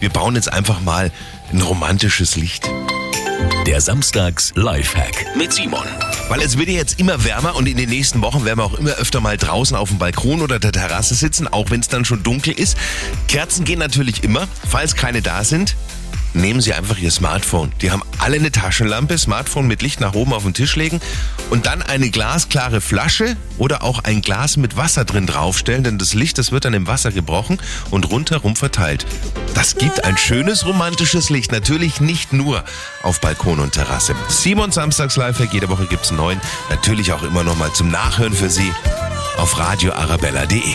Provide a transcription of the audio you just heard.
Wir bauen jetzt einfach mal ein romantisches Licht. Der Samstags Lifehack mit Simon. Weil es wird ja jetzt immer wärmer und in den nächsten Wochen werden wir auch immer öfter mal draußen auf dem Balkon oder der Terrasse sitzen, auch wenn es dann schon dunkel ist. Kerzen gehen natürlich immer. Falls keine da sind, nehmen Sie einfach Ihr Smartphone. Die haben alle eine Taschenlampe, Smartphone mit Licht nach oben auf den Tisch legen und dann eine glasklare Flasche oder auch ein Glas mit Wasser drin draufstellen, denn das Licht, das wird dann im Wasser gebrochen und rundherum verteilt. Das gibt ein schönes romantisches Licht, natürlich nicht nur auf Balkon und Terrasse. Simon Samstags Live, jede Woche gibt's einen neuen, natürlich auch immer noch mal zum Nachhören für Sie auf radioarabella.de.